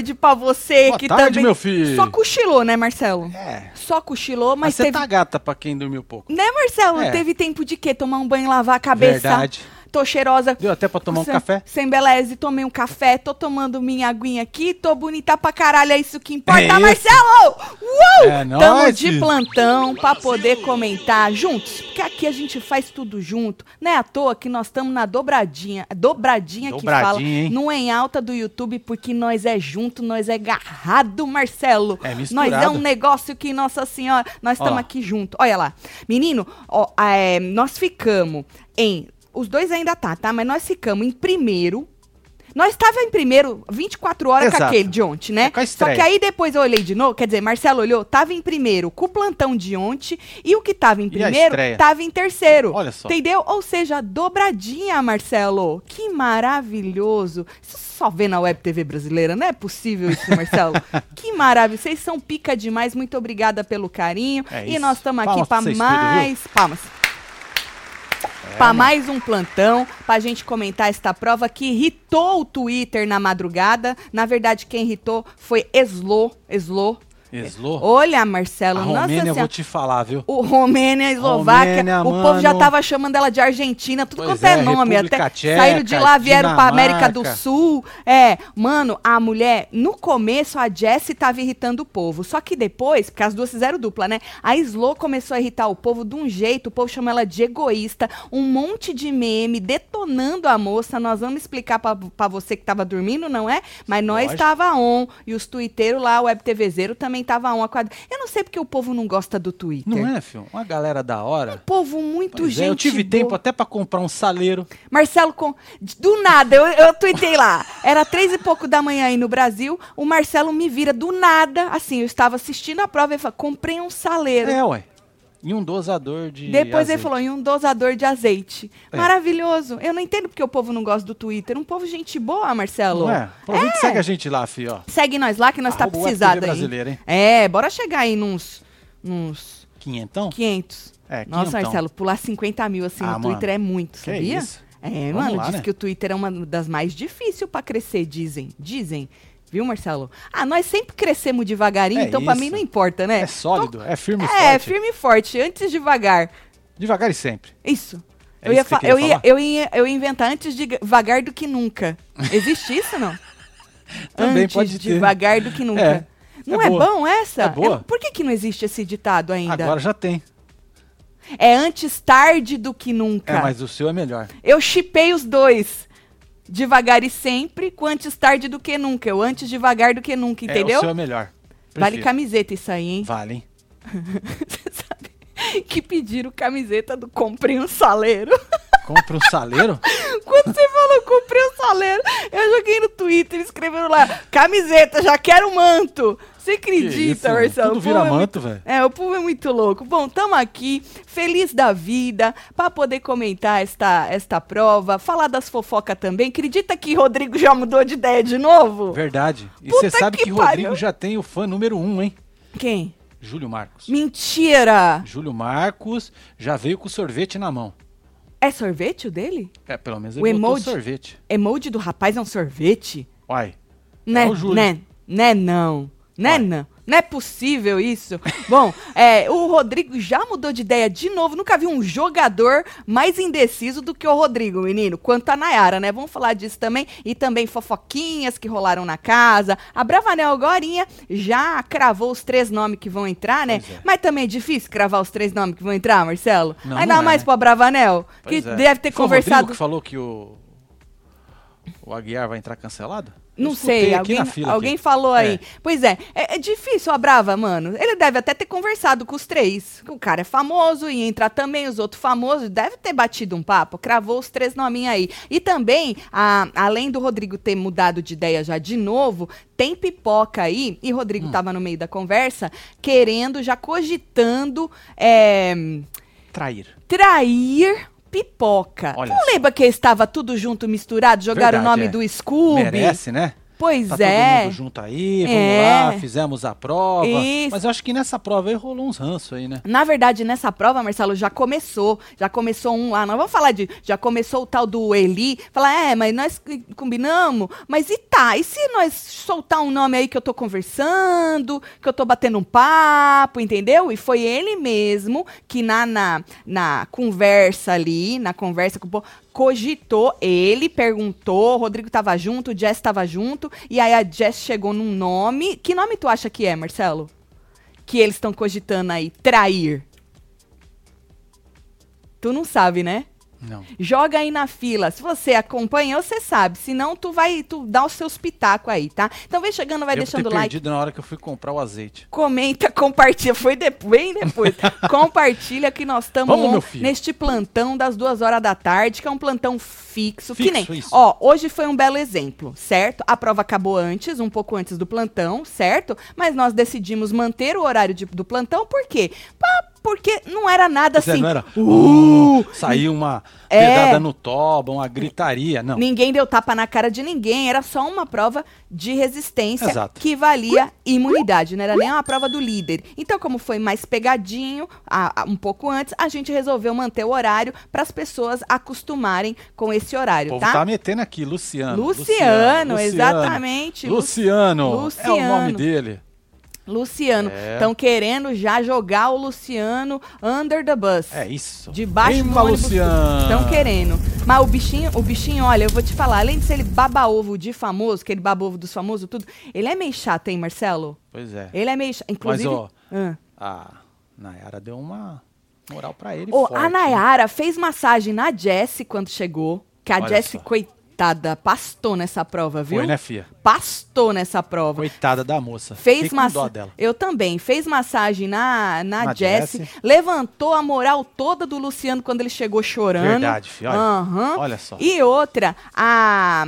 tarde pra você Boa que tarde, também. meu filho. Só cochilou, né, Marcelo? É. Só cochilou, Mas mas você teve. tá gata pra quem dormiu pouco. Né, Marcelo? É. Teve tempo de quê? Tomar um banho, lavar a cabeça. Verdade. Tô cheirosa. Deu até pra tomar um Sem- café? Sem beleza, tomei um café, tô tomando minha aguinha aqui, tô bonita pra caralho, é isso que importa, É. Marcelo! Uh! É Tamo nóis, de plantão pra poder comentar juntos, porque aqui a gente faz tudo junto. Não é à toa que nós estamos na dobradinha, dobradinha, que fala, Dobradinha, hein? não é em alta do YouTube, porque nós é junto, nós é garrado, Marcelo. É misturado. Nós é um negócio que, nossa senhora, nós estamos aqui junto. Olha lá. Menino, ó, é, nós ficamos em. Os dois ainda tá, tá? Mas nós ficamos em primeiro. Nós estava em primeiro 24 horas com Exato. aquele de ontem, né? É com Só que aí depois eu olhei de novo, quer dizer, Marcelo olhou, tava em primeiro com o plantão de ontem e o que tava em primeiro tava em terceiro. Olha só. Entendeu? Ou seja, dobradinha, Marcelo. Que maravilhoso. Isso só vê na Web TV brasileira, não é possível isso, Marcelo? que maravilha. Vocês são pica demais. Muito obrigada pelo carinho. É e nós estamos aqui para vocês tudo, mais. Palmas. É, Para mais um plantão, pra gente comentar esta prova que irritou o Twitter na madrugada. Na verdade, quem irritou foi Eslo. Eslo. Eslo. Olha, Marcelo, A nossa Romênia, eu vou te falar, viu? O Romênia, a Eslováquia, Romênia, o povo já mano. tava chamando ela de Argentina, tudo Pois quanto é, é, nome. República Até Tcheca, saíram de lá, vieram pra América do Dinamarca. Sul. É, mano, a mulher, no começo, a Jessie tava irritando o povo. Só que depois, porque as duas fizeram dupla, né? A Slo começou a irritar o povo de um jeito, o povo chama ela de egoísta, um monte de meme detonando a moça. Nós vamos explicar pra, pra você que tava dormindo, não é? Mas nós Lógico. tava on. E os twitteiros lá, o Web TVzeiro também tava on. a quadra- Eu não sei porque o povo não gosta do Twitter. Não é, filho? Uma galera da hora. Povo muito Pois gente é, eu tive boa. tempo até pra comprar um saleiro. Marcelo, com... do nada, eu, eu tuitei lá. Era três e pouco da manhã aí no Brasil. O Marcelo me vira do nada. Assim, eu estava assistindo a prova e falou: comprei um saleiro. É, ué. E um dosador de Depois ele azeite. falou, em um dosador de azeite. É. Maravilhoso. Eu não entendo porque o povo não gosta do Twitter. Um povo gente boa, Marcelo. Não é? E segue a gente lá, ó. Segue nós lá que nós tá Arroba Web precisado TV aí. É, bora chegar aí nos, nos Quinhentão? 500. É, Nossa, quinhentão. Marcelo, pular 50 mil assim Ah, no Twitter mano. é muito, Que sabia? isso? É, Vamos mano, lá, diz né? que o Twitter é uma das mais difíceis pra crescer, dizem. Dizem. Viu, Marcelo? Ah, nós sempre crescemos devagarinho, É então pra isso. mim não importa, né? É sólido, é firme e Então, é, forte. firme e forte, antes devagar. Devagar e sempre. Isso. É eu, isso ia que eu, ia, eu, ia, eu ia inventar antes devagar do que nunca. Existe isso, não? Também antes pode ter. devagar do que nunca. É, Não é é, bom essa? É boa. Eu- por que, que não existe esse ditado ainda? Agora já tem. É antes tarde do que nunca. É, mas o seu é melhor. Eu chipei os dois. Devagar e sempre, com antes tarde do que nunca. Eu antes devagar do que nunca, É, o entendeu? seu é melhor. Vale Prefiro. camiseta isso aí, hein? Vale, hein? Você sabe que pediram camiseta do comprei um saleiro. Compra um saleiro? Quando você falou comprei um saleiro, eu joguei no Twitter escrevendo lá, camiseta, já quero manto. Você acredita? Marcelo? Tudo O povo vira é manto, velho. É, o povo é muito louco. Bom, tamo aqui, feliz da vida, pra poder comentar esta, esta prova, falar das fofocas também. Acredita que Rodrigo já mudou de ideia de novo? Verdade. E você sabe que que. Rodrigo já tem o fã número um, hein? Quem? Júlio Marcos. Mentira! Júlio Marcos já veio com sorvete na mão. É sorvete o dele? É, pelo menos O ele botou emoji? sorvete. Emoji do rapaz é um sorvete? Uai. Né, É o Júlio. né, né não. Né Vai. não. Não é possível isso. Bom, é, o Rodrigo já mudou de ideia de novo. Nunca vi um jogador mais indeciso do que o Rodrigo, menino. Quanto a Nayara, né? Vamos falar disso também. E também fofoquinhas que rolaram na casa. A Bravanel agorinha já cravou os três nomes que vão entrar, né? É. Mas também é difícil cravar os três nomes que vão entrar, Marcelo? Não, Ainda não é, mais pra Bravanel, Pois que é. deve ter Foi o conversado... Rodrigo que falou que o. O Aguiar vai entrar cancelado? Não sei, alguém, alguém aqui. falou aí. É. Pois é, é, é difícil a Brava, mano. Ele deve até ter conversado com os três. O cara é famoso, ia entrar também os outros famosos. Deve ter batido um papo, cravou os três nominhos aí. E também, a- além do Rodrigo ter mudado de ideia já de novo, tem pipoca aí, e Rodrigo Hum. tava no meio da conversa, querendo, já cogitando é, Trair. trair pipoca. Olha Não só. lembra que estava tudo junto, misturado, jogaram o Verdade, nome é. do Scooby? Merece, né? Pois tá é. todo mundo junto aí, vamos É. lá, fizemos a prova. Isso. Mas eu acho que nessa prova aí rolou uns ranços aí, né? Na verdade, nessa prova, Marcelo, já começou. Já começou um lá. Nós vamos falar de. Já começou o tal do Eli. Falar, é, mas nós combinamos. Mas e tá? E se nós soltar um nome aí que eu tô conversando, que eu tô batendo um papo, entendeu? E foi ele mesmo que na, na, na conversa ali, na conversa com o povo, cogitou, ele perguntou, o Rodrigo tava junto, o Jess tava junto, e aí a Jess chegou num nome. Que nome tu acha que é, Marcelo? Que eles estão cogitando aí, trair. Tu não sabe, né? Não. Joga aí na fila. Se você acompanhou, você sabe. Se não, tu vai, tu dá os seus pitacos aí, tá? Então vem chegando, vai Devo deixando ter like. perdido na hora que eu fui comprar o azeite. Comenta, compartilha. Foi de, bem depois. compartilha que nós estamos neste plantão das duas horas da tarde, que é um plantão fixo. que Fixo, nem. isso. Ó, hoje foi um belo exemplo, certo? A prova acabou antes, um pouco antes do plantão, certo? Mas nós decidimos manter o horário de- do plantão, por quê? Pá, porque não era nada Zé, assim. não era? Uh! Saiu uma É. pedrada no toba, uma gritaria. Não. Ninguém deu tapa na cara de ninguém, era só uma prova de resistência Exato. que valia imunidade, não era nem uma prova do líder. Então, como foi mais pegadinho, a- a- um pouco antes, a gente resolveu manter o horário para as pessoas acostumarem com esse O horário, povo tá? tá metendo aqui, Luciano. Luciano, exatamente. Luciano. É o Luciano. nome dele. Luciano. É. Estão querendo já jogar o Luciano under the bus. É isso. Debaixo do ônibus. Luciano. Estão querendo. Mas o bichinho, o bichinho, olha, eu vou te falar, além de ser ele baba-ovo de famoso, aquele baba-ovo dos famosos, tudo, ele é meio chato, hein, Marcelo? Pois é. Ele é meio chato. Inclusive. Mas, ó, Ah. a Nayara deu uma moral pra ele Ô, forte. a Nayara fez massagem na Jessie quando chegou. Que a Olha Jessie, só. coitada, pastou nessa prova, viu? Foi, né, fia? Pastou nessa prova. Coitada da moça. Fez massagem. dela. Eu também. Fez massagem na, na, Na Jessie. Jessie. Levantou a moral toda do Luciano quando ele chegou chorando. Verdade, filho. Olha, Aham. olha só. E outra, a.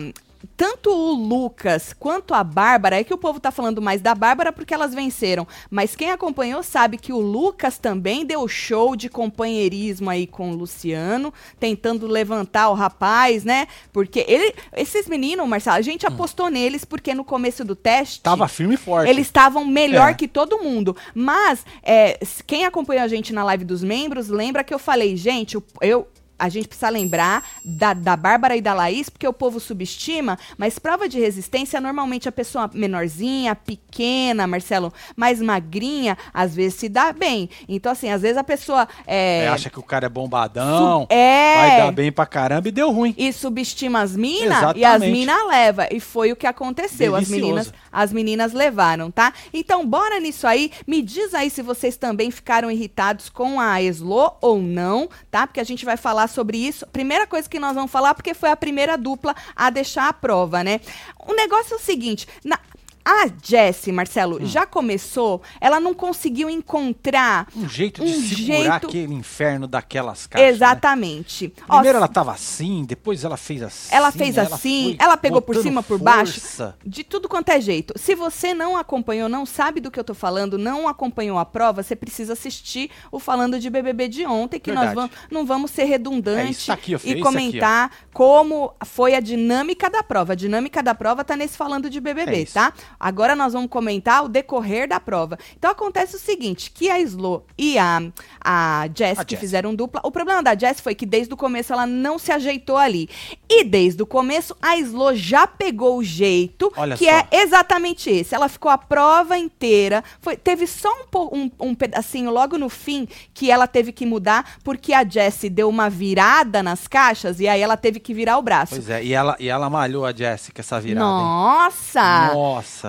Tanto o Lucas quanto a Bárbara, é que o povo tá falando mais da Bárbara porque elas venceram. Mas quem acompanhou sabe que o Lucas também deu show de companheirismo aí com o Luciano, tentando levantar o rapaz, né? Porque ele, esses meninos, Marcelo, a gente apostou neles porque no começo do teste. Hum. Tava firme e forte. Eles estavam melhor É. que todo mundo. Mas, é, quem acompanhou a gente na live dos membros, lembra que eu falei, gente, o- eu. A gente precisa lembrar da, da Bárbara e da Laís, porque o povo subestima, mas prova de resistência, normalmente a pessoa menorzinha, pequena, Marcelo, mais magrinha, às vezes se dá bem. Então, assim, às vezes a pessoa. É, É, acha que o cara é bombadão, é. vai dar bem pra caramba e deu ruim. e subestima as minas e as minas leva e foi o que aconteceu as meninas as meninas levaram tá então bora nisso aí me diz aí se vocês também ficaram irritados com a Eslo ou não tá porque a gente vai falar sobre isso primeira coisa que nós vamos falar porque foi a primeira dupla a deixar a prova né? O negócio é o seguinte na a Jessie, Marcelo, Hum. já começou, ela não conseguiu encontrar Um jeito de Um segurar jeito- aquele inferno daquelas caixas. né? exatamente. Ó, Primeiro ela tava assim, depois ela fez assim. Ela fez assim, ela pegou por cima, por baixo. força. De tudo quanto é jeito. Se você não acompanhou, não sabe do que eu tô falando, não acompanhou a prova, você precisa assistir o Falando de BBB de ontem, que nós Verdade. vamos, não vamos ser redundantes É aqui, ó, e isso aqui, ó. comentar como foi a dinâmica da prova. A dinâmica da prova tá nesse Falando de É BBB, isso. tá? Agora nós vamos comentar o decorrer da prova. Então acontece o seguinte, que a Slo e a, a Jess, A que Jess. fizeram dupla, o problema da Jess foi que desde o começo ela não se ajeitou ali. E desde o começo a Slo já pegou o jeito, Olha que só. é exatamente esse. Ela ficou a prova inteira, foi, teve só um, um, um pedacinho logo no fim que ela teve que mudar, porque a Jessie deu uma virada nas caixas e aí ela teve que virar o braço. Pois é, e ela, e ela malhou a Jessica essa virada, hein? Nossa!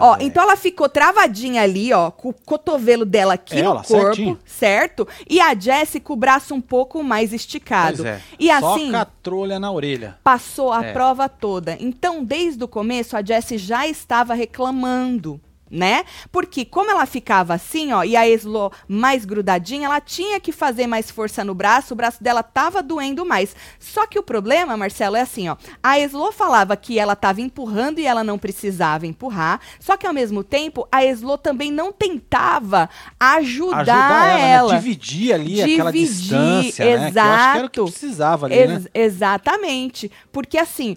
Ó, velho. então ela ficou travadinha ali, ó, com o cotovelo dela aqui É, no ela, corpo, certinho. certo? E a Jessie com o braço um pouco mais esticado. É. E Só assim, a trolha na orelha. passou a É. prova toda. Então, desde o começo, a Jessie já estava reclamando. Né? Porque como ela ficava assim, ó, e a Eslo mais grudadinha, ela tinha que fazer mais força no braço, o braço dela tava doendo mais. Só que o problema, Marcelo, é assim, ó, a Eslo falava que ela tava empurrando e ela não precisava empurrar, só que ao mesmo tempo, a Eslo também não tentava ajudar, Ajudar ela, ela. né? Dividir ali aquela Dividir, distância, né? Que eu acho que era o que exato. precisava ali, Ex- né? Exatamente. Porque assim.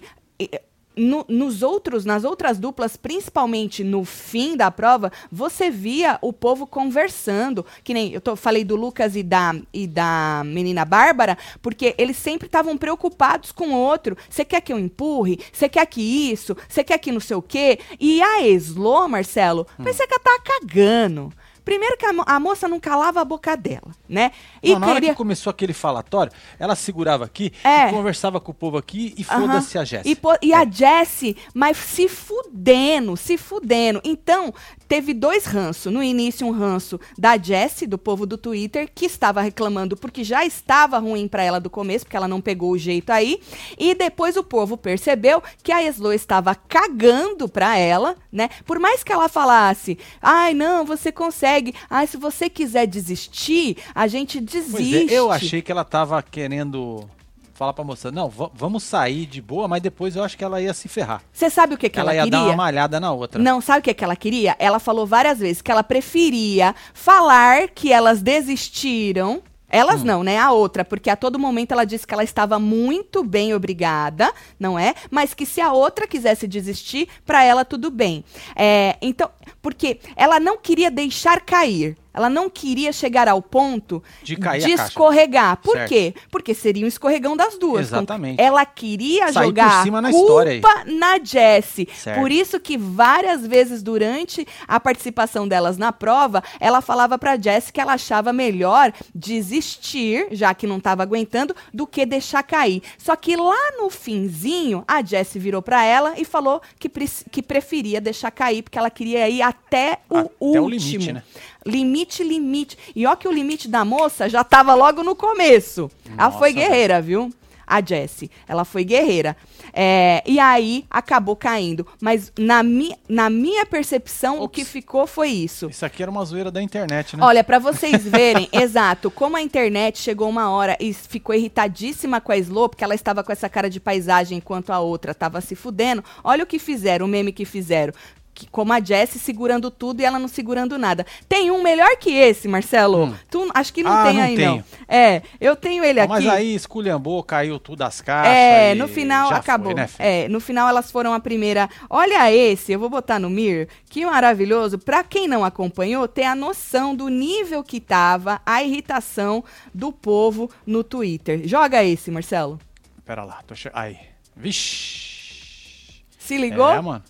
No- nos outros, nas outras duplas, principalmente no fim da prova, você via o povo conversando. Que nem eu tô- falei do Lucas e da, e da menina Bárbara, porque eles sempre estavam preocupados com o outro. Você quer que eu empurre? Você quer que isso? Você quer que não sei o quê? E a Eslo, Marcelo, parecia que ela tava cagando. Primeiro que a, mo- a moça não calava a boca dela, né? E Não, na hora queria... que começou aquele falatório, ela segurava aqui É. e conversava com o povo aqui e foda-se a Jéssica. E, e a Jessie, mas se fudendo, se fudendo. Então, teve dois ranços. No início, um ranço da Jessie, do povo do Twitter, que estava reclamando porque já estava ruim pra ela do começo, porque ela não pegou o jeito aí. E depois o povo percebeu que a Eslo estava cagando pra ela, né? Por mais que ela falasse, ai, não, você consegue. Ai, se você quiser desistir, a gente desiste. é, eu achei que ela tava querendo falar pra moça, não, va- vamos sair de boa, mas depois eu acho que ela ia se ferrar. Você sabe o que, que ela, ela, ia queria? dar uma malhada na outra. Não, sabe o que, que ela queria? Ela falou várias vezes que ela preferia falar que elas desistiram. Elas não, né? A outra, porque a todo momento ela disse que ela estava muito bem, obrigada, não é? Mas que se a outra quisesse desistir, pra ela tudo bem. É, então, porque ela não queria deixar cair. Ela não queria chegar ao ponto De cair de escorregar. Por Certo. quê? Porque seria um escorregão das duas. Exatamente. Ela queria Sair jogar cima a na culpa história na Jessie. Certo. Por isso que várias vezes durante a participação delas na prova, ela falava pra Jessie que ela achava melhor desistir, já que não estava aguentando, do que deixar cair. Só que lá no finzinho, a Jessie virou pra ela e falou que, que preferia deixar cair, porque ela queria ir até o Até último. o limite, né? Limite, limite. E ó que o limite da moça já tava logo no começo. ela Nossa, foi velho. guerreira, viu? A Jessie. Ela foi guerreira. É, e aí acabou caindo. Mas na, mi na minha percepção, o Ops. que ficou foi isso. Isso aqui era uma zoeira da internet, né? Olha, pra vocês verem, exato, como a internet chegou uma hora e ficou irritadíssima com a Slow, porque ela estava com essa cara de paisagem enquanto a outra estava se fudendo. Olha o que fizeram, o meme que fizeram. Que- como a Jessie segurando tudo e ela não segurando nada. Tem um melhor que esse, Marcelo? Hum. Tu, acho que não Ah, tem não aí, não. tenho. É, eu tenho ele aqui. Mas aí esculhambou, caiu tudo as caixas. É, no final acabou. Foi, né, é, no final elas foram a primeira. Olha esse, eu vou botar no Mir, que maravilhoso. Pra quem não acompanhou, ter a noção do nível que tava a irritação do povo no Twitter. Joga esse, Marcelo. Pera lá, tô che... Aí. Vixe. Se ligou? É, mano.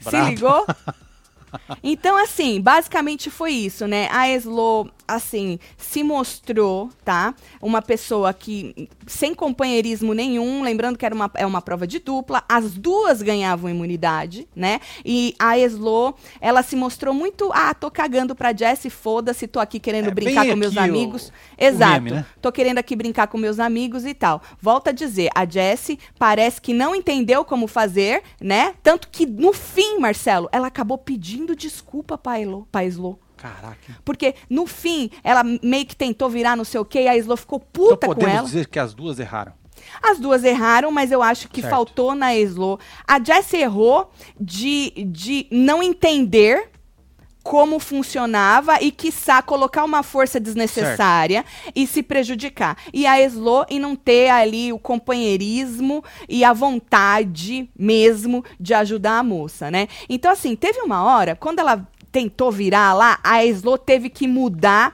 Se Brabo. ligou? Então, assim, basicamente foi isso, né? A Eslo, assim, se mostrou, tá? Uma pessoa que, sem companheirismo nenhum, lembrando que era uma, é uma prova de dupla, as duas ganhavam imunidade, né? E a Eslo, ela se mostrou muito, ah, tô cagando pra Jessie, foda-se, tô aqui querendo É, brincar com meus o- amigos. o Exato. meme, né? Tô querendo aqui brincar com meus amigos e tal. Volta a dizer, a Jessie parece que não entendeu como fazer, né? Tanto que no fim, Marcelo, ela acabou pedindo desculpa pra Elo, pra Slo. Caraca. Porque no fim, ela meio que tentou virar não sei o quê, e a Slo ficou Então puta com podemos ela. dizer que as duas erraram. As duas erraram, mas eu acho que Certo. faltou na Eslo. A Jessie errou de, de não entender como funcionava e, quiçá, colocar uma força desnecessária e se prejudicar. E a Eslo em não ter ali o companheirismo e a vontade mesmo de ajudar a moça, né? Então, assim, teve uma hora, quando ela tentou virar lá, a Eslo teve que mudar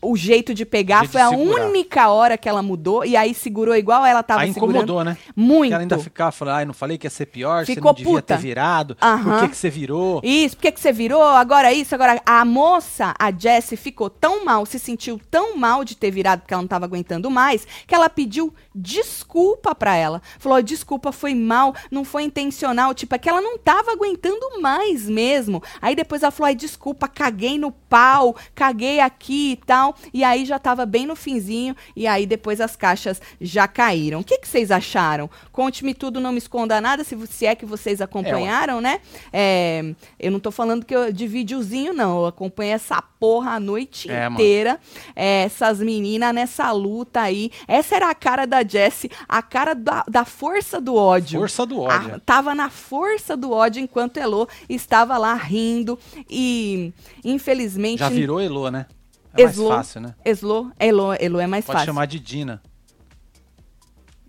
o jeito de pegar. Jeito de Foi a única hora que ela mudou e aí segurou igual ela tava Aí segurando. incomodou, né? Muito. Que ela ainda ficava falando, ai, não falei que ia ser pior, Ficou você não devia puta. ter virado. Aham. Por que, que você virou? Isso, por que, que você virou? Agora isso, agora. A moça, a Jessie, ficou tão mal, se sentiu tão mal de ter virado porque ela não tava aguentando mais, que ela pediu desculpa pra ela. Falou: desculpa, foi mal, não foi intencional. Tipo, é que ela não tava aguentando mais mesmo. Aí depois ela falou: desculpa, caguei no pau, caguei aqui e tal. E aí já tava bem no finzinho. E aí depois as caixas já caíram. O que, que vocês acharam? Conte-me tudo, não me esconda nada, se, se é que vocês acompanharam, né? É, eu não tô falando que eu, de videozinho, não. Eu acompanhei essa porra a noite É, inteira. É, essas meninas nessa luta aí. Essa era a cara da Jessie, a cara da, da força do ódio. Força do ódio. A- tava na força do ódio enquanto Elo estava lá rindo. E, infelizmente. Já virou Elo, né? É mais Eslo. fácil, né? Eslo, Elo, Elo é mais Pode fácil. chamar de Dina.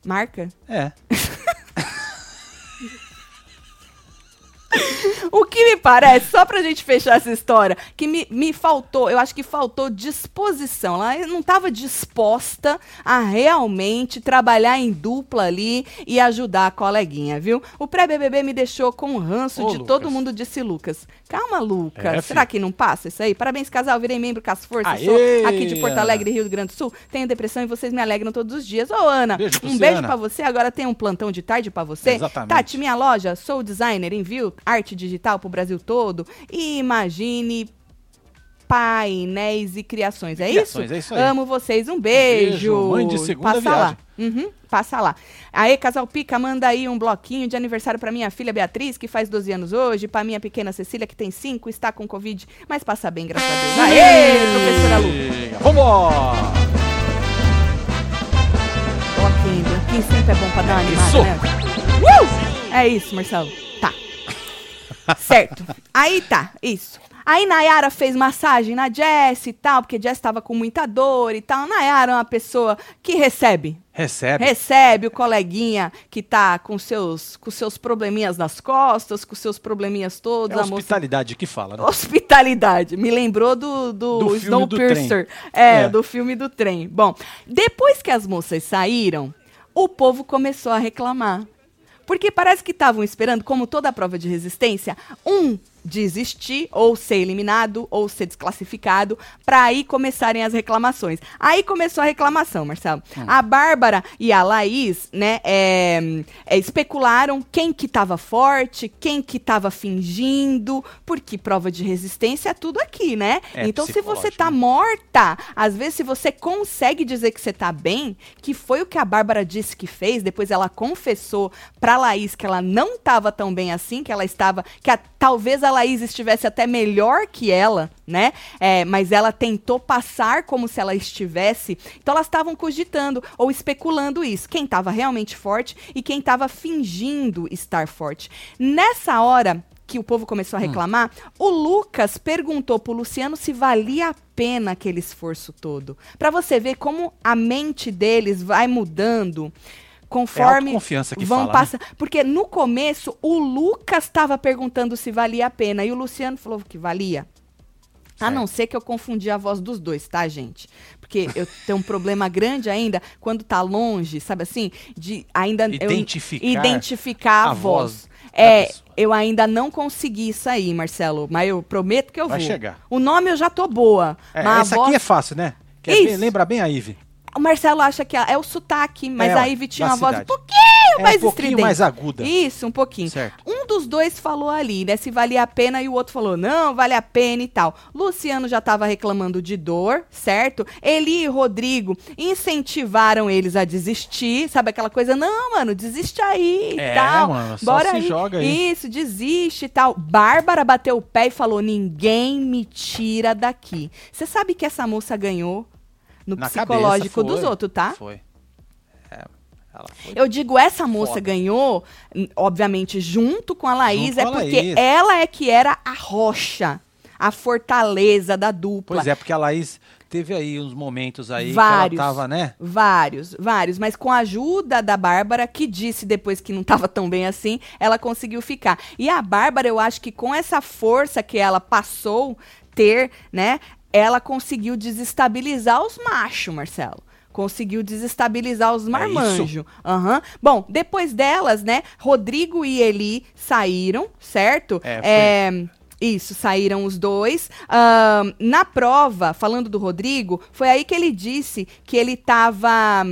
Marca? É. O que me parece, só pra gente fechar essa história, que me, me faltou, eu acho que faltou disposição. Ela não estava disposta a realmente trabalhar em dupla ali e ajudar a coleguinha, viu? O pré-BBB me deixou com ranço Ô, de Lucas. todo mundo, disse Lucas. Calma, Lucas. É, Será filho. que não passa isso aí? Parabéns, casal. Virei membro com as forças. Aê, Sou aqui de Porto. Alegre, Rio Grande do Sul. Tenho depressão e vocês me alegram todos os dias. Ô, Ana, Beijo um você, beijo Ana. pra você. Agora tem um plantão de tarde pra você. Exatamente. Tati, minha loja, sou designer, envio arte digital pro Brasil todo. E imagine painéis e criações. É Criações, isso? é isso aí. Amo vocês. Um beijo. Beijo, mãe de segunda passa viagem. lá. Uhum, passa lá. Aê, Casal Pica, manda aí um bloquinho de aniversário pra minha filha Beatriz, que faz 12 anos hoje, pra minha pequena Cecília, que tem 5, está com Covid, mas passa bem, graças a Deus. Aê, professora Lu. Vambora! Bloquinho, bloquinho sempre é bom pra dar uma animada, Isso. né? Uh! É isso, Marcelo. Certo. Aí tá, isso. Aí Nayara fez massagem na Jess e tal, porque Jess tava com muita dor e tal. Nayara é uma pessoa que recebe. Recebe. Recebe o coleguinha que tá com seus, com seus probleminhas nas costas, com seus probleminhas todos. É a moça hospitalidade que fala, né? Hospitalidade. Me lembrou do, do, Do Snowpiercer. É, É. do filme do trem. Bom, depois que as moças saíram, o povo começou a reclamar. Porque parece que estavam esperando, como toda prova de resistência, um desistir, ou ser eliminado, ou ser desclassificado, para aí começarem as reclamações. Aí começou a reclamação, Marcelo. A Bárbara e a Laís, né, é, é, especularam quem que tava forte, quem que tava fingindo, porque prova de resistência é tudo aqui, né? É então, se você tá né? morta, às vezes se você consegue dizer que você tá bem, que foi o que a Bárbara disse que fez, depois ela confessou pra Laís que ela não tava tão bem assim, que ela estava, que a- talvez a Laís estivesse até melhor que ela, né? É, mas ela tentou passar como se ela estivesse. Então elas estavam cogitando ou especulando isso, quem tava realmente forte e quem tava fingindo estar forte. Nessa hora que o povo começou a reclamar, o Lucas perguntou pro Luciano se valia a pena aquele esforço todo. Pra você ver como a mente deles vai mudando conforme autoconfiança que vão fala, né? Porque no começo o Lucas estava perguntando se valia a pena e o Luciano falou que valia. A Certo. não ser que eu confundi a voz dos dois, tá, gente? Porque eu tenho um problema grande ainda quando tá longe, sabe assim? De ainda eu- Identificar identificar a, a voz. voz É, eu ainda não consegui isso aí, Marcelo, mas eu prometo que eu Vai vou. chegar. O nome eu já tô boa, É, mas a essa voz aqui é fácil, né? Que é Isso. bem- lembra bem a Ive. O Marcelo acha que é o sotaque, mas É, a Ivy tinha da uma voz um cidade. pouquinho É mais um pouquinho estridente. mais aguda. Isso, um pouquinho. Certo. Um dos dois falou ali, né, se valia a pena, e o outro falou, não, vale a pena e tal. Luciano já tava reclamando de dor, certo? Eli e Rodrigo incentivaram eles a desistir, sabe aquela coisa, não, mano, desiste aí e É, tal. mano, só Bora se aí. joga aí. Isso, desiste e tal. Bárbara bateu o pé e falou, ninguém me tira daqui. Você sabe que essa moça ganhou no Na psicológico cabeça, dos outros, tá? Foi. É, foi. Eu digo, essa moça Foda. ganhou, n- obviamente, junto com a Laís, Junto é a porque Laís. ela é que era a rocha, a fortaleza da dupla. Pois é, porque a Laís teve aí uns momentos aí Vários. que ela tava, né? Vários, vários. Mas com a ajuda da Bárbara, que disse depois que não estava tão bem assim, ela conseguiu ficar. E a Bárbara, eu acho que com essa força que ela passou ter, né? Ela conseguiu desestabilizar os machos, Marcelo. Conseguiu desestabilizar os marmanjos. Aham. Bom, depois delas, né? Rodrigo e Eli saíram, certo? É, foi. É, isso, saíram os dois. Ahn, na prova, falando do Rodrigo, foi aí que ele disse que ele tava.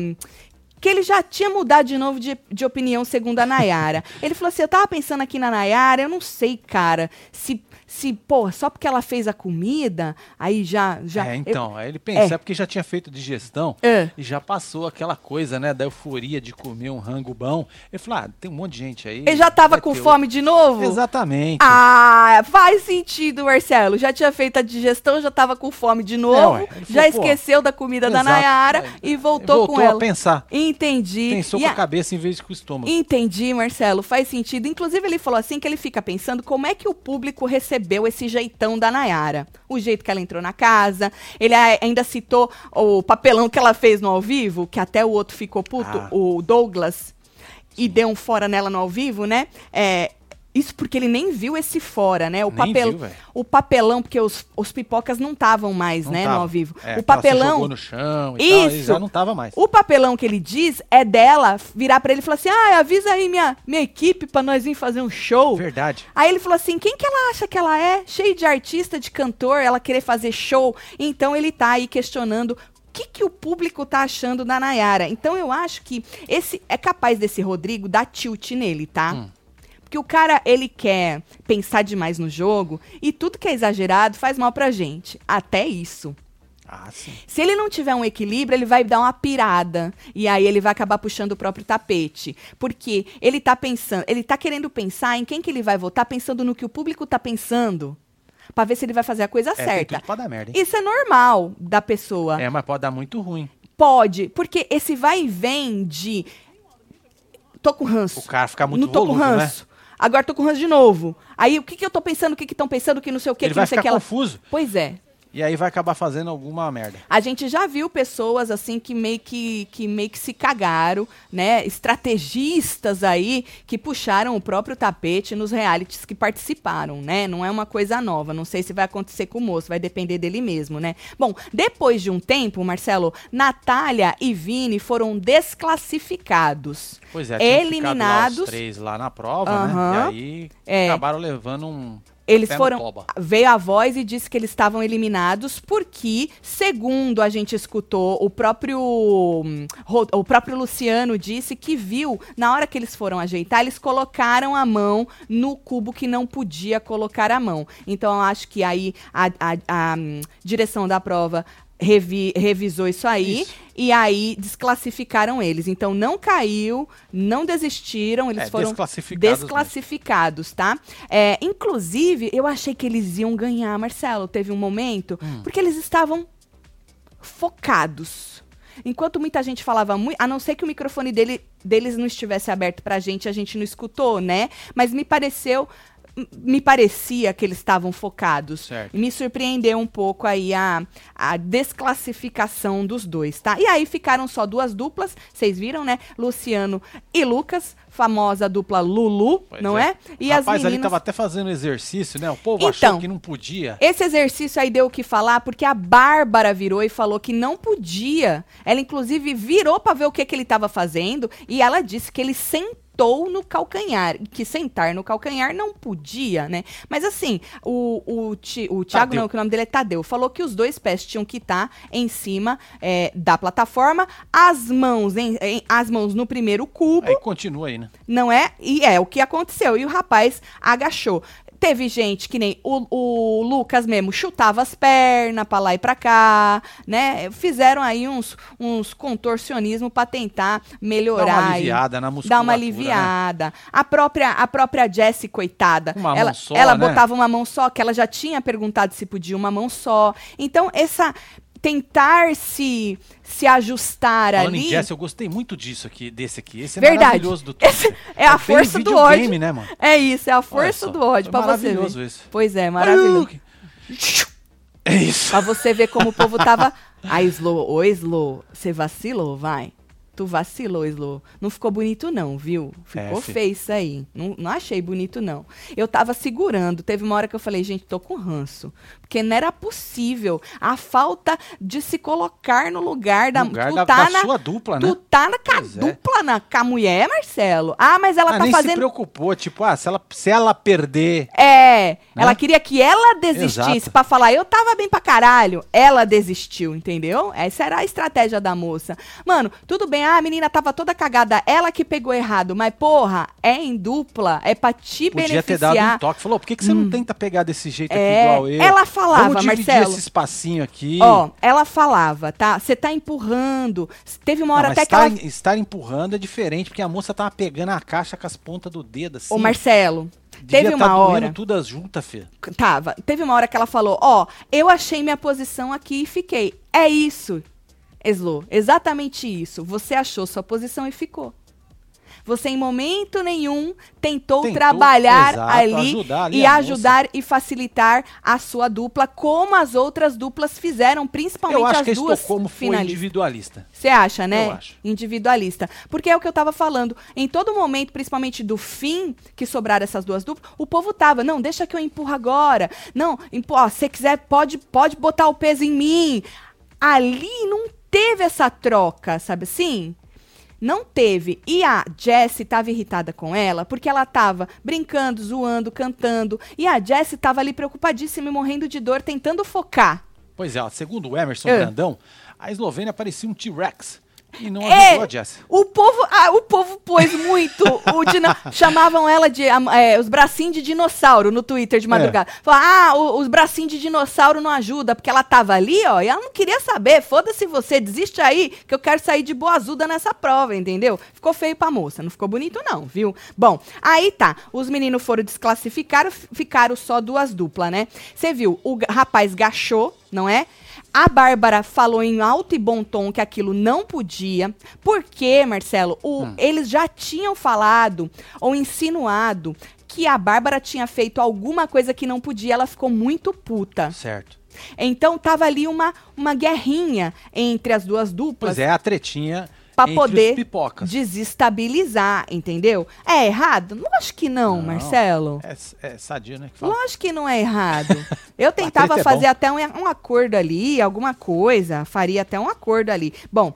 Que ele já tinha mudado de novo de, de opinião, segundo a Nayara. ele falou assim: eu tava pensando aqui na Nayara, eu não sei, cara, se, se pô, só porque ela fez a comida, aí já. já é, eu- então, aí ele pensa, É. é. porque já tinha feito digestão É. e já passou aquela coisa, né, da euforia de comer um rango bom. Ele falou, ah, tem um monte de gente aí. ele já tava com fome de novo? outro. Exatamente. Ah, faz sentido, Marcelo. Já tinha feito a digestão, já tava com fome de novo, É, ué. Já falou, esqueceu da comida da Exato. Nayara É, e voltou, voltou com ela. a pensar. Entendi. Pensou E com a a- cabeça em vez de com o estômago. Entendi, Marcelo, faz sentido. Inclusive, ele falou assim que ele fica pensando como é que o público recebeu esse jeitão da Nayara. O jeito que ela entrou na casa. Ele ainda citou o papelão que ela fez no ao vivo, que até o outro ficou puto, Ah. o Douglas, e deu um fora nela no ao vivo, né? É, Isso porque ele nem viu esse fora, né? O, Nem papel, viu, o papelão, porque os, os pipocas não estavam mais, Não né, tava. no ao vivo. É, o papelão. jogou no chão e tal, e Isso. já não tava mais. O papelão que ele diz é dela virar pra ele e falar assim: ah, avisa aí minha, minha equipe pra nós vir fazer um show. Verdade. Aí ele falou assim: quem que ela acha que ela é? Cheio de artista, de cantor, ela querer fazer show. Então ele tá aí questionando. O que, que o público tá achando da Nayara? Então eu acho que esse é capaz desse Rodrigo dar tilt nele, tá? Hum. Porque o cara, ele quer pensar demais no jogo e tudo que é exagerado faz mal pra gente. Até isso. Ah, sim. Se ele não tiver um equilíbrio, ele vai dar uma pirada. E aí ele vai acabar puxando o próprio tapete. Porque ele tá pensando, ele tá querendo pensar em quem que ele vai votar, pensando no que o público tá pensando. Pra ver se ele vai fazer a coisa É, certa. pra dar merda, hein? Isso é normal da pessoa. É, mas pode dar muito ruim. Pode. Porque esse vai e vem de. Tô com ranço. O cara ficar muito não tô com né? Agora tô com ranço de novo. Aí o que, que eu tô pensando, o que que estão pensando, que não sei o que, Ele que vai não sei o ficar que ela. confuso Pois é. E aí vai acabar fazendo alguma merda. A gente já viu pessoas assim que meio que, que meio que se cagaram, né? Estrategistas aí que puxaram o próprio tapete nos realities que participaram, né? Não é uma coisa nova. Não sei se vai acontecer com o moço, vai depender dele mesmo, né? Bom, depois de um tempo, Marcelo, Natália e Vini foram desclassificados. Pois é, ficado lá eliminados. os três lá na prova, Aham. né? E aí É. acabaram levando um Eles pé foram. Veio a voz e disse que eles estavam eliminados porque, segundo a gente escutou, o próprio hum, o próprio Luciano disse que viu na hora que eles foram ajeitar, eles colocaram a mão no cubo que não podia colocar a mão. Então eu acho que aí a, a- a, hum, direção da prova revi- revisou isso aí Isso. e aí desclassificaram eles. Então não caiu, não desistiram, eles É, foram desclassificados desclassificados, tá? É, inclusive, eu achei que eles iam ganhar, Marcelo. Teve um momento, Hum. porque eles estavam focados. Enquanto muita gente falava muito, a não ser que o microfone dele, deles não estivesse aberto pra gente, a gente não escutou, né? Mas me pareceu, me parecia que eles estavam focados. Certo. E me surpreendeu um pouco aí a, a desclassificação dos dois, tá? E aí ficaram só duas duplas, vocês viram, né? Luciano e Lucas, famosa dupla Lulu, Pois não é. é? E as Rapaz, ali meninas... tava até fazendo exercício, né? O povo Então, achou que não podia. Esse exercício aí deu o que falar porque a Bárbara virou e falou que não podia. Ela, inclusive, virou pra ver o que, que ele estava fazendo e ela disse que ele sentou no calcanhar. Que sentar no calcanhar não podia, né? Mas assim, o, o, Ti- o Thiago, Tadeu. não, que o nome dele é Tadeu, falou que os dois pés tinham que estar em cima é, da plataforma, as mãos, em- em- as mãos no primeiro cubo. Aí continua aí, né? Não é? E é o que aconteceu. E o rapaz agachou. Teve gente que nem o, o Lucas mesmo chutava as pernas pra lá e pra cá, né? Fizeram aí uns, uns contorcionismo pra tentar melhorar. Dá uma aliviada na Dá musculatura, uma né? aliviada. A própria a própria Jessie, coitada, Uma mão ela, só, ela né? botava uma mão só, que ela já tinha perguntado se podia uma mão só. Então, essa tentar se se ajustar Falando ali. em Jess, eu gostei muito disso aqui, desse aqui. Esse é Verdade. maravilhoso do Twitter. Esse é a bem força do ódio. né, mano? É isso, é a força só, do ódio pra você maravilhoso isso. Pois é, maravilhoso. É isso. pra você ver como o povo tava. Ai, Slow, ô Slow, você vacilou, vai. Tu vacilou, Slow. Não ficou bonito, não, viu? Ficou É, feio isso aí. Não, não achei bonito, não. Eu tava segurando. Teve uma hora que eu falei, gente, tô com ranço. Porque não era possível. A falta de se colocar no lugar da. lugar tu da, tá da na, sua dupla, Tu né? tá na ca- é. dupla na, com a mulher, Marcelo. Ah, mas ela ah, tá nem se fazendo. preocupou, tipo, ah, se ela, se ela perder. É, ela queria que ela desistisse Né? Pra falar, eu tava bem pra caralho. Ela desistiu, entendeu? Essa era a estratégia da moça. Mano, tudo bem, ah, a menina tava toda cagada, ela que pegou errado, mas porra, é em dupla, é pra te Podia ter dado um beneficiar. toque. Falou, por que, que você não tenta pegar desse jeito aqui É, igual eu? ela falava, Vamos dividir Marcelo. esse espacinho aqui. Ó, ela falava, tá? Você tá empurrando. Teve uma Não, hora mas até que ela. estar empurrando é diferente, porque a moça tava pegando a caixa com as pontas do dedo, assim. Ô, Marcelo, Devia teve tá uma doendo hora. todas juntas, filho. Tava. Teve uma hora que ela falou: Ó, eu achei minha posição aqui e fiquei. É isso, Eslo. Exatamente isso. Você achou sua posição e ficou. Você em momento nenhum tentou, Tentou, trabalhar exato, ali, ajudar ali e ajudar e facilitar a sua dupla, como as outras duplas fizeram, principalmente Eu acho as que a duas Estocolmo foi finalistas. individualista. Você acha, né? Eu acho. Individualista. Porque é o que eu tava falando. Em todo momento, principalmente do fim, que sobraram essas duas duplas, o povo tava, não, deixa que eu empurro agora. Não, empu- ó, se você quiser, pode, pode botar o peso em mim. Ali não teve essa troca, sabe assim? Não teve. E a Jessie tava irritada com ela porque ela tava brincando, zoando, cantando. E a Jessie tava ali preocupadíssima e morrendo de dor, tentando focar. Pois é, segundo o Emerson É. Grandão, a Eslovênia parecia um T-Rex. E não É, a Jessie. o povo, ah, o povo pôs muito. o dino- chamavam ela de é, os bracinhos de dinossauro no Twitter de madrugada. Falaram, ah, o- os bracinhos de dinossauro não ajuda, porque ela tava ali, ó, e ela não queria saber. Foda-se você, desiste aí, que eu quero sair de boazuda nessa prova, entendeu? Ficou feio pra moça, não ficou bonito não, viu? Bom, aí tá, os meninos foram desclassificados, ficaram só duas duplas, né? Você viu, o rapaz gachou, não é? A Bárbara falou em alto e bom tom que aquilo não podia. Porque, Marcelo, o- eles já tinham falado ou insinuado que a Bárbara tinha feito alguma coisa que não podia. Ela ficou muito puta. Certo. Então tava ali uma, uma guerrinha entre as duas duplas Pois é, a tretinha pra entre poder desestabilizar, entendeu? É errado? Lógico que não, Não. Marcelo. É, é sadio, né? Que fala. Lógico que não é errado. Eu tentava é fazer bom. até um, um acordo ali, alguma coisa. Faria até um acordo ali. Bom.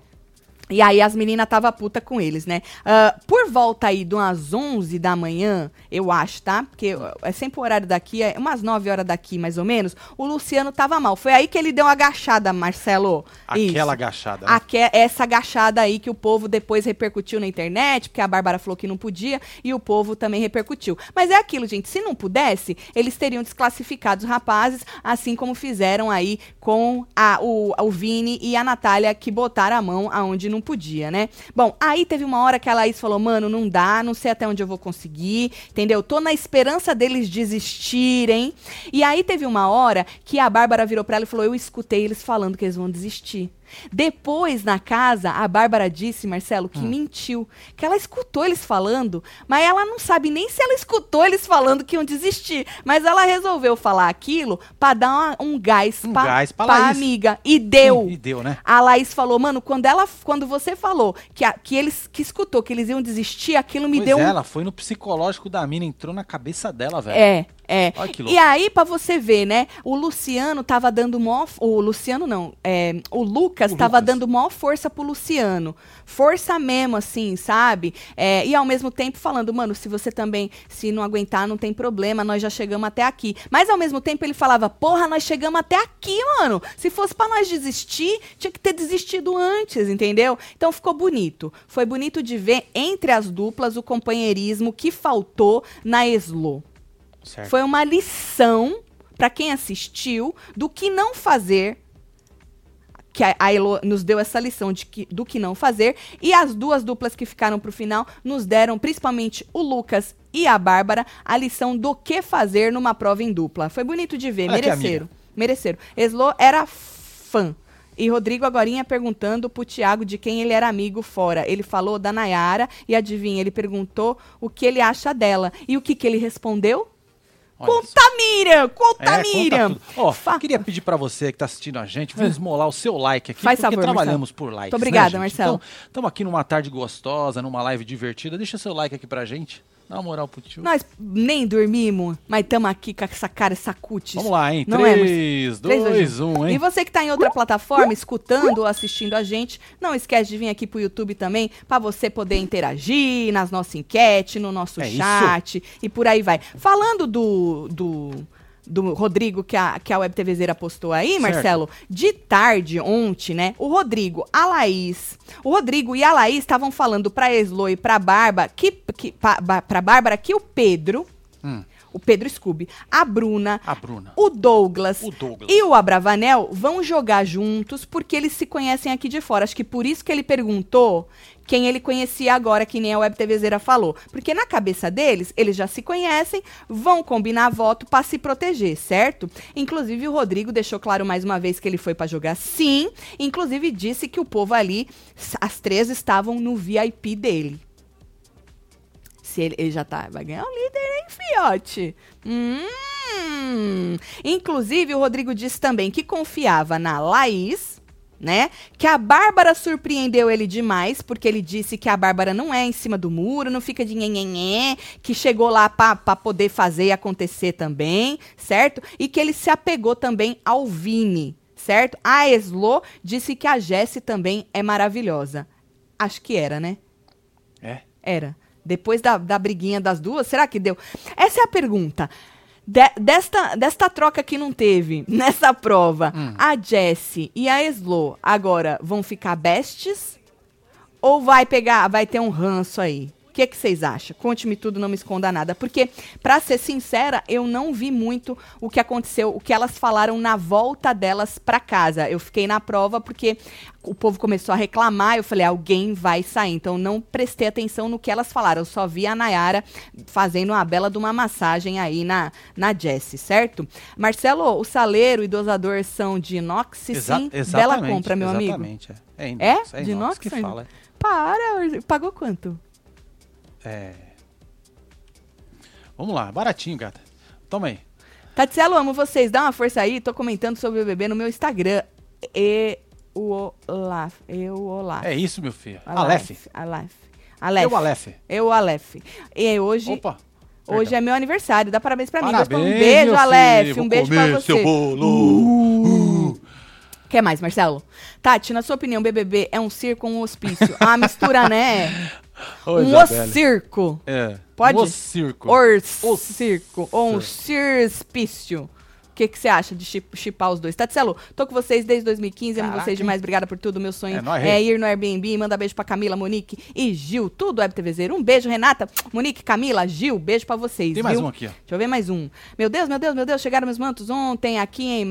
E aí as meninas tava puta com eles, né? Ah, por volta aí de umas 11 da manhã, eu acho, tá? Porque é sempre o horário daqui, é umas 9 horas daqui, mais ou menos. O Luciano tava mal. Foi aí que ele deu uma agachada, Marcelo. Aquela Isso. agachada. né? Aque- essa agachada aí que o povo depois repercutiu na internet, porque a Bárbara falou que não podia e o povo também repercutiu. Mas é aquilo, gente, se não pudesse, eles teriam desclassificado os rapazes, assim como fizeram aí com a, o, o Vini e a Natália, que botaram a mão aonde não podia, né? Bom, aí teve uma hora que a Laís falou, mano, não dá, não sei até onde eu vou conseguir, entendeu? Tô na esperança deles desistirem. E aí teve uma hora que a Bárbara virou pra ela e falou, eu escutei eles falando que eles vão desistir. Depois, na casa, a Bárbara disse, Marcelo, que mentiu. Que ela escutou eles falando, mas ela não sabe nem se ela escutou eles falando que iam desistir. Mas ela resolveu falar aquilo pra dar uma- um gás, Um pra, gás pra pra amiga. E deu. E deu, né? A Laís falou, mano, quando ela, quando você falou que, a- que eles que escutou que eles iam desistir, aquilo me pois deu é, um ela foi no psicológico da mina, entrou na cabeça dela, velho. é, é. E aí, pra você ver, né? O Luciano tava dando mó. O Luciano não. é, o Lucas O tava Lucas. dando mó força pro Luciano. Força mesmo, assim, sabe? É, e ao mesmo tempo falando, mano, se você também, se não aguentar, não tem problema, nós já chegamos até aqui. Mas ao mesmo tempo ele falava, porra, nós chegamos até aqui, mano. Se fosse pra nós desistir, tinha que ter desistido antes, entendeu? Então ficou bonito. Foi bonito de ver entre as duplas o companheirismo que faltou na Eslo. Certo. Foi uma lição para quem assistiu do que não fazer. Que a, a Elo nos deu essa lição de que, do que não fazer. E as duas duplas que ficaram pro final nos deram, principalmente o Lucas e a Bárbara, a lição do que fazer numa prova em dupla. Foi bonito de ver, aqui, mereceram. Mereceram. Eslo era fã. E Rodrigo Agorinha perguntando pro Thiago de quem ele era amigo fora. Ele falou da Nayara e adivinha, ele perguntou o que ele acha dela. E o que, que ele respondeu? Olha Conta só. Miriam! Conta É, Miriam! Ó, Fa- queria pedir pra você que tá assistindo a gente, vamos esmolar o seu like aqui, Faz porque trabalhamos por likes, Muito obrigada, né? Marcelo. Então, estamos aqui numa tarde gostosa, numa live divertida. Deixa seu like aqui pra gente. Dá uma moral pro tio. Nós nem dormimos, mas estamos aqui com essa cara, essa cutis. Vamos lá, hein? Não é, 3, Três, 2, 1, E hein? você que tá em outra plataforma, escutando ou assistindo a gente, não esquece de vir aqui pro YouTube também, pra você poder interagir nas nossas enquetes, no nosso É isso. chat e por aí vai. Falando do. do do Rodrigo que a, que a Web TVzeira postou aí, Certo. Marcelo, de tarde, ontem, né? O Rodrigo, a Laís. O Rodrigo e a Laís estavam falando pra Eslo e pra Barba, que, que, pa, ba- pra Bárbara que o Pedro, Hum, o Pedro Scooby, a Bruna, a Bruna. o Douglas, O Douglas. e o Abravanel vão jogar juntos porque eles se conhecem aqui de fora. Acho que por isso que ele perguntou quem ele conhecia agora, que nem a Web TVzeira falou. Porque na cabeça deles, eles já se conhecem, vão combinar voto pra se proteger, certo? Inclusive, o Rodrigo deixou claro mais uma vez que ele foi pra jogar sim. Inclusive, disse que o povo ali, as três estavam no VIP dele. Se ele, ele já tá, vai ganhar o líder, hein, fiote? Hum. Inclusive, o Rodrigo disse também que confiava na Laís, né? Que a Bárbara surpreendeu ele demais, porque ele disse que a Bárbara não é em cima do muro, não fica de nhenhenhé, que chegou lá pra poder fazer e acontecer também, certo? E que ele se apegou também ao Vini, certo? A Eslo disse que a Jessie também é maravilhosa. Acho que era, né? É. Era. Depois da, da briguinha das duas, será que deu? Essa é a pergunta. De- desta, desta troca que não teve nessa prova, a Jessie e a Slo agora vão ficar bestes? Ou vai pegar, vai ter um ranço aí? O que, que vocês acham? Conte-me tudo, não me esconda nada. Porque, pra ser sincera, eu não vi muito o que aconteceu, o que elas falaram na volta delas pra casa. Eu fiquei na prova porque o povo começou a reclamar. Eu falei, alguém vai sair. Então, não prestei atenção no que elas falaram. Eu só vi a Nayara fazendo uma bela de uma massagem aí na, na Jessie, certo? Marcelo, o saleiro e dosador são de inox, Exa- sim. Bela exatamente, compra, meu amigo. Exatamente. É, é É? inox. É, De inox inox, que fala. Para, pagou quanto? É. Vamos lá, baratinho, gata. Toma aí. Tatielo, amo vocês. Dá uma força aí. Tô comentando sobre o bebê no meu Instagram. E o Olaf. Eu Olaf. É isso, meu filho. Aleph. Aleph. Aleph. Eu, Aleph. Eu Aleph. E hoje, Opa. hoje perdão. é meu aniversário. Dá parabéns pra mim. Parabéns, Um beijo, Aleph. filho. Um beijo pra comer você. seu bolo. Quer mais, Marcelo? Tati, na sua opinião, BBB é um circo ou um hospício? Ah, mistura, né? Ô, um circo. É. Pode? O circo. Or circo. Ou um cirspício. O que que você acha de chip- chipar os dois? Tatselo, tô com vocês desde 2015, amo Caraca, vocês hein? demais, obrigada por tudo. Meu sonho É nóis, é ir no Airbnb, manda beijo pra Camila, Monique e Gil, tudo Web. Um beijo, Renata, Monique, Camila, Gil, beijo pra vocês, Tem mais viu? um aqui, ó. Deixa eu ver mais um. Meu Deus, meu Deus, meu Deus, chegaram meus mantos ontem aqui em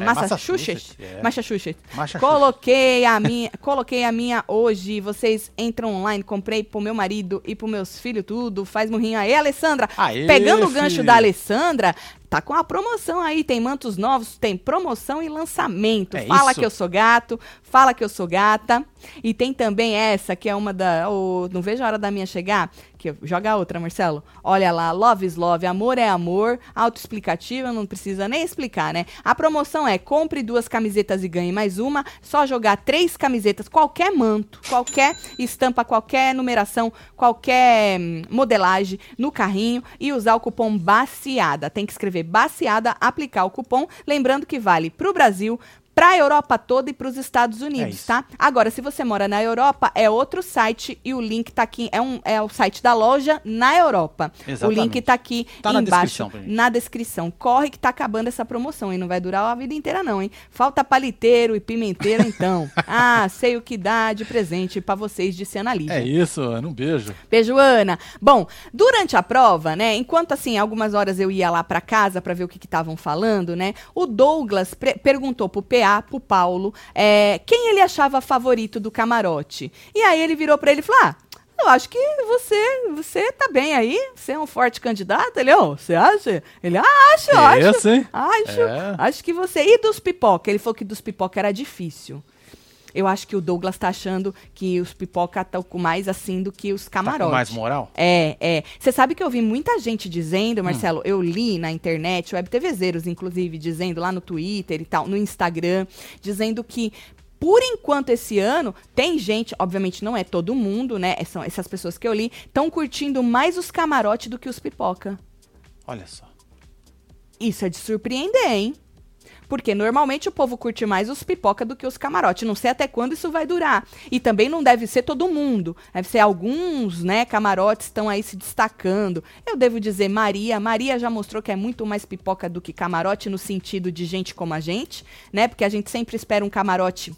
É, Massachusetts. Massachusetts, é. Massachusetts. Massachusetts. Coloquei a minha, coloquei a minha hoje. Vocês entram online, comprei pro meu marido e pro meus filhos tudo. Faz murrinho aí, Alessandra. Aê, Pegando o gancho filho. da Alessandra, tá com a promoção aí, tem mantos novos, tem promoção e lançamento. É fala isso. que eu sou gato, fala que eu sou gata. E tem também essa, que é uma da. não vejo a hora da minha chegar. Que, joga outra, Marcelo. Olha lá, love is love, amor é amor, autoexplicativa, não precisa nem explicar, né? A promoção é compre duas camisetas e ganhe mais uma. Só jogar três camisetas, qualquer manto, qualquer estampa, qualquer numeração, qualquer hum, modelagem no carrinho e usar o cupom BACIADA. Tem que escrever BACIADA, aplicar o cupom. Lembrando que vale para o Brasil, para a Europa toda e para os Estados Unidos, isso. tá? Agora, se você mora na Europa, é outro site e o link tá aqui. É, um, é o site da loja na Europa. Exatamente. O link tá aqui Tá na embaixo. descrição pra gente. na descrição. Corre que tá acabando essa promoção, hein? Não vai durar a vida inteira, não, hein? Falta paliteiro e pimenteiro, então. ah, sei o que dá de presente para vocês, disse Ana Lídia. É isso, Ana. Um beijo. Beijo, Ana. Bom, durante a prova, né, enquanto assim, algumas horas eu ia lá pra casa pra ver o que estavam falando, né, o Douglas perguntou pro PA, pro Paulo, é, quem ele achava favorito do camarote. E aí ele virou pra ele e falou, ah, eu acho que você, você tá bem aí, você é um forte candidato. Ele, ô, você acha? Ele, ah, acho, acho. Esse, hein? Acho, É. acho que você. E dos pipoca? Ele falou que dos pipoca era difícil. Eu acho que o Douglas tá achando que os pipoca estão com mais assim do que os Tá camarotes. com mais moral? É, é. Você sabe que eu vi muita gente dizendo, Hum. Marcelo, eu li na internet, web TVzeiros, inclusive, dizendo lá no Twitter e tal, no Instagram, dizendo que. Por enquanto, esse ano, tem gente, obviamente não é todo mundo, né? São essas pessoas que eu li, estão curtindo mais os camarotes do que os pipoca. Olha só. Isso é de surpreender, hein? Porque normalmente o povo curte mais os pipoca do que os camarotes. Não sei até quando isso vai durar. E também não deve ser todo mundo. Deve ser alguns, né, camarotes estão aí se destacando. Eu devo dizer Maria. Maria já mostrou que é muito mais pipoca do que camarote no sentido de gente como a gente, né? Porque a gente sempre espera um camarote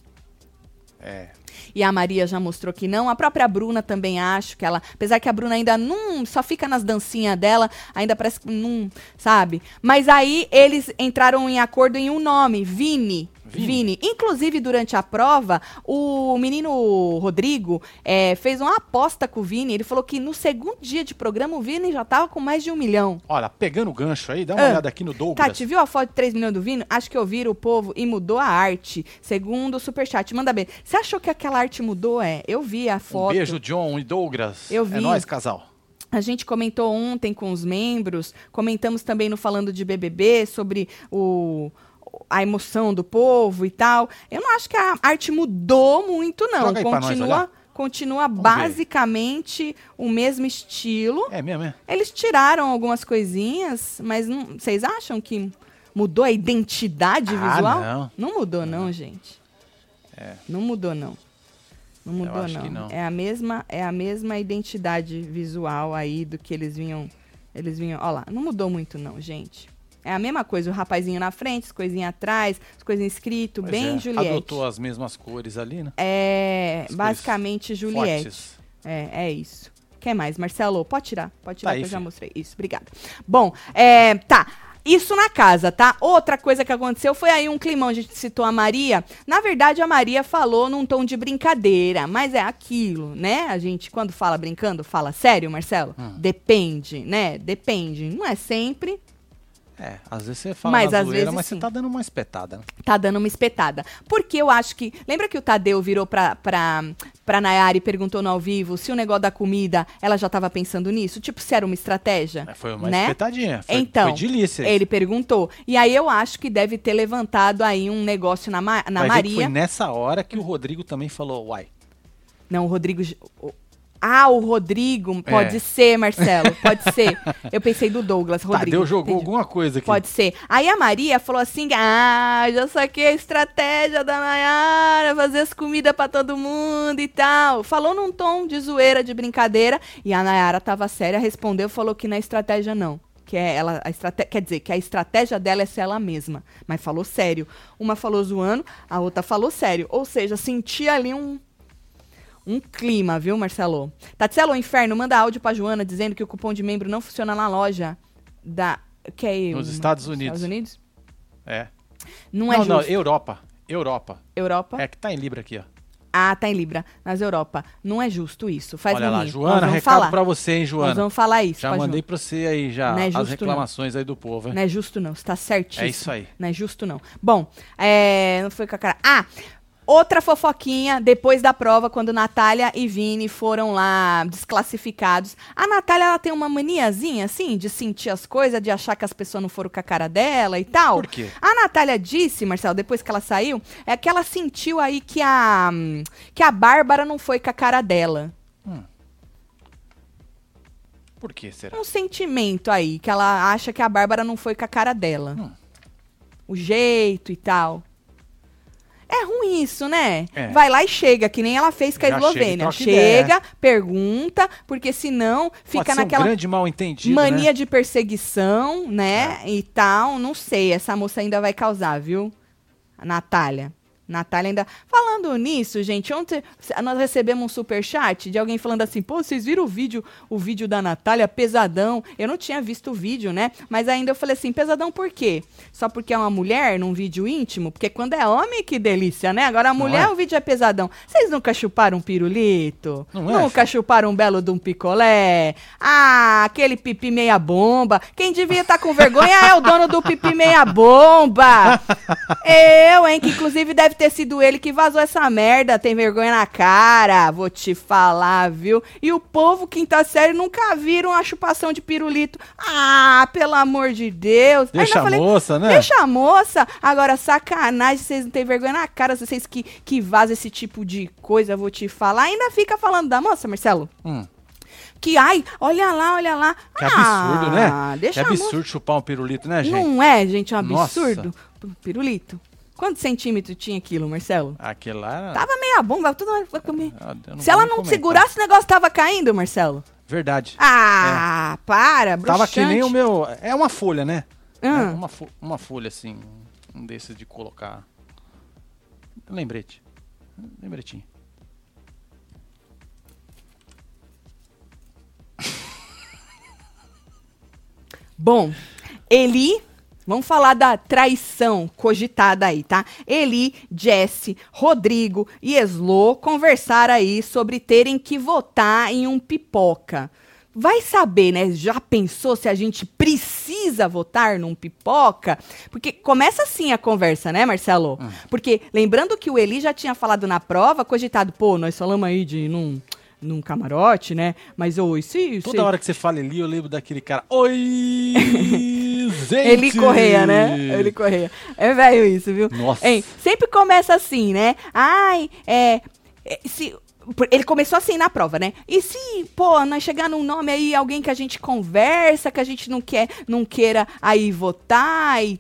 É. e a Maria já mostrou que não. A própria Bruna também acho que ela. Apesar que a Bruna ainda não. Só fica nas dancinhas dela, ainda parece que não. Sabe? Mas aí eles entraram em acordo em um nome: Vini. Vini. Vini. Inclusive, durante a prova, o menino Rodrigo eh, fez uma aposta com o Vini. Ele falou que no segundo dia de programa o Vini já tava com mais de um milhão. Olha, pegando o gancho aí, dá uma Ah. olhada aqui no Douglas. Tati, viu a foto de 3 milhões do Vini? Acho que ouviram o povo e mudou a arte. Segundo o Superchat. Manda bem. Você achou que aquela arte mudou? É, eu vi a um foto. beijo, John e Douglas. Eu vi. É nóis, casal. A gente comentou ontem com os membros, comentamos também no Falando de BBB sobre o, a emoção do povo e tal. Eu não acho que a arte mudou muito, não. Joga Continua, continua ver. basicamente o mesmo estilo. É mesmo, é? Eles tiraram algumas coisinhas, mas não- vocês acham que mudou a identidade Ah, visual? não. mudou, não, gente. Não mudou, não. Não mudou, acho não. que não. É a mesma, é a mesma identidade visual aí do que eles vinham. Eles vinham. Ó lá, não mudou muito, não, gente. É a mesma coisa, o rapazinho na frente, as coisinhas atrás, as coisinhas escrito, Pois bem é. Juliette. Adotou as mesmas cores ali, né? É, As basicamente Juliette. Fortes. É, é isso. Quer mais? Marcelo, pode tirar. Pode tirar Tá aí, que eu já filho. mostrei. Isso, obrigada. Bom, é, tá. Isso na casa, tá? Outra coisa que aconteceu foi aí um climão. A gente citou a Maria. Na verdade, a Maria falou num tom de brincadeira, mas é aquilo, né? A gente, quando fala brincando, fala sério, Marcelo? Hum. Depende, né? Depende. Não é sempre. É, às vezes você fala Mas na às zoeira, vezes mas sim. você tá dando uma espetada, né? Tá dando uma espetada. Porque eu acho que. Lembra que o Tadeu virou pra, pra, pra Nayara e perguntou no ao vivo se o negócio da comida ela já tava pensando nisso? Tipo, se era uma estratégia? É, Foi uma né? espetadinha. Foi, Então, foi delícia. Ele perguntou. E aí eu acho que deve ter levantado aí um negócio na, na que Maria. foi nessa hora que o Rodrigo também falou, uai. Não, o Rodrigo. o- Ah, o Rodrigo. Pode É. ser, Marcelo. Pode ser. Eu pensei do Douglas, Rodrigo. Tadeu jogou entendi. alguma coisa aqui. Pode ser. Aí a Maria falou assim: ah, já saquei a estratégia da Nayara, fazer as comidas pra todo mundo e tal. Falou num tom de zoeira, de brincadeira. E a Nayara tava séria, respondeu, falou que é estratégia, não. Que é ela, a estrate... Quer dizer, que a estratégia dela é ser ela mesma. Mas falou sério. Uma falou zoando, a outra falou sério. Ou seja, sentia ali um. Um clima, viu, Marcelo? Tatselo, o inferno, manda áudio pra Joana dizendo que o cupom de membro não funciona na loja da. Que é Nos uma- Estados Unidos. Estados Unidos? É. Não, é não, não. Europa. Europa. Europa? É que tá em Libra aqui, ó. Ah, tá em Libra. Nas Europa. Não é justo isso. Faz Olha não lá, rir. Joana, Nós recado falar. pra você, hein, Nós Joana. vamos falar isso. Já mandei Joana. pra você aí já Não é as reclamações aí do povo, hein? Não é justo, não. Você tá certíssimo. É isso aí. Não é justo, não. Bom, é, não foi com a cara. Ah! Outra fofoquinha, depois da prova, quando Natália e Vini foram lá desclassificados. A Natália, ela tem uma maniazinha, assim, de sentir as coisas, de achar que as pessoas não foram com a cara dela e tal. Por quê? A Natália disse, Marcelo, depois que ela saiu, é que ela sentiu aí que a, hum, que a Bárbara não foi com a cara dela. Por que será? Um sentimento aí, que ela acha que a Bárbara não foi com a cara dela. Hum. O jeito e tal. É ruim isso, né? É. Vai lá e chega, que nem ela fez com a Já chega Eslovênia. troca Chega, pergunta, porque senão fica naquela um grande mal entendido, mania né? de perseguição, né? E tal. Não sei, essa moça ainda vai causar, viu? A Natália. Natália ainda. Falando nisso, gente, ontem nós recebemos um superchat de alguém falando assim: pô, vocês viram o vídeo, o vídeo da Natália, pesadão. Eu não tinha visto o vídeo, né? Mas ainda eu falei assim: pesadão por quê? Só porque é uma mulher num vídeo íntimo? Porque quando é homem, que delícia, né? Agora a mulher, é? o vídeo é pesadão. Vocês nunca chuparam um pirulito? Não é, Nunca chuparam um belo de um picolé? Ah, aquele pipi meia bomba. Quem devia estar com vergonha é o dono do pipi meia bomba. Eu, hein, que inclusive deve ter sido ele que vazou essa merda. Tem vergonha na cara, vou te falar, viu? E o povo, quinta série, nunca viram a chupação de pirulito. Ah, pelo amor de Deus. Deixa a moça, né? Deixa a moça. Agora, sacanagem, vocês não têm vergonha na cara, vocês que, que vazam esse tipo de coisa, vou te falar. Ainda fica falando da moça, Marcelo? Hum, Que, ai, olha lá, olha lá. que absurdo, ah, né? Deixa que absurdo chupar um pirulito, né, gente? Não é, gente, um Nossa. absurdo? P- Pirulito. Quantos centímetros tinha aquilo, Marcelo? Aquele lá. Tava meia bomba, toda vai comer. Ah, Se ela não comentar. segurasse, o negócio tava caindo, Marcelo. Verdade. Ah, para, bruxante. Tava que nem o meu... É uma folha, né? Ah. É uma, fo- uma folha, assim, um desses de colocar... Lembrete. Lembretinho. Bom, Eli, vamos falar da traição cogitada aí, tá? Eli, Jesse, Rodrigo e Eslo conversaram aí sobre terem que votar em um pipoca. Vai saber, né? Já pensou se a gente precisa votar num pipoca? Porque começa assim a conversa, né, Marcelo? Porque lembrando que o Eli já tinha falado na prova, cogitado, pô, nós falamos aí de não num camarote, né? Mas ou se, Toda se- hora que você fala Eli, eu lembro daquele cara. Oi, gente! Eli Correia, né? Eli Correia. É velho isso, viu? Nossa. Hein, sempre começa assim, né? Ai, é. é, Se, ele começou assim na prova, né? E se, pô, nós chegar num nome aí, alguém que a gente conversa, que a gente não quer, não queira aí votar e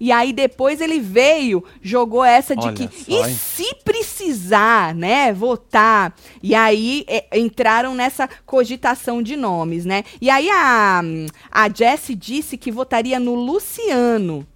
E aí depois ele veio, jogou essa de Olha que. só, e se precisar, né, votar. E aí é, entraram nessa cogitação de nomes, né? E aí a, a Jessie disse que votaria no Luciano.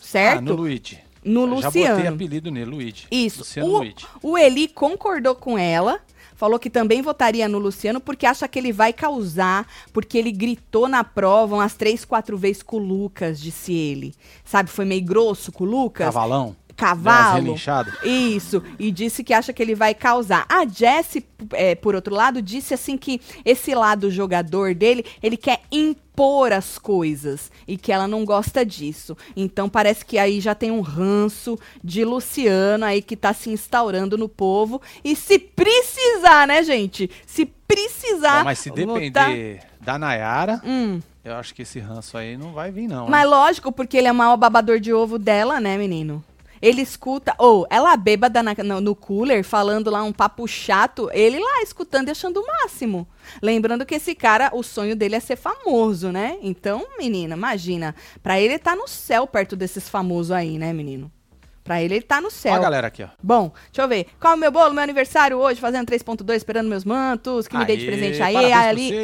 Certo? Ah, no Luigi. No Eu Já botei Luciano. apelido nele, Luigi. Isso. Luciano O, Luigi. o Eli concordou com ela. Falou que também votaria no Luciano porque acha que ele vai causar, porque ele gritou na prova umas três, quatro vezes com o Lucas, disse ele. Sabe, foi meio grosso com o Lucas. Cavalão. Cavalo. Isso, e disse que acha que ele vai causar. A Jessie, é, por outro lado, disse assim que esse lado jogador dele, ele quer impor as coisas e que ela não gosta disso. Então parece que aí já tem um ranço de Luciano aí que tá se instaurando no povo. E se precisar, né, gente? Se precisar. Bom, mas se depender da Nayara, Hum. eu acho que esse ranço aí não vai vir, não. Mas hein? lógico, porque ele é o maior babador de ovo dela, né, menino? Ele escuta, ou ela bêbada na- no, no cooler, falando lá um papo chato, ele lá escutando e achando o máximo. Lembrando que esse cara, o sonho dele é ser famoso, né? Então, menina, imagina. Pra ele tá no céu perto desses famosos aí, né, menino? Pra ele, ele tá no Ó céu. a galera aqui, ó. Bom, deixa eu ver. Qual é o meu bolo? Meu aniversário hoje, fazendo 3.2, esperando meus mantos. Que me dê de Aê, presente aí. Ali,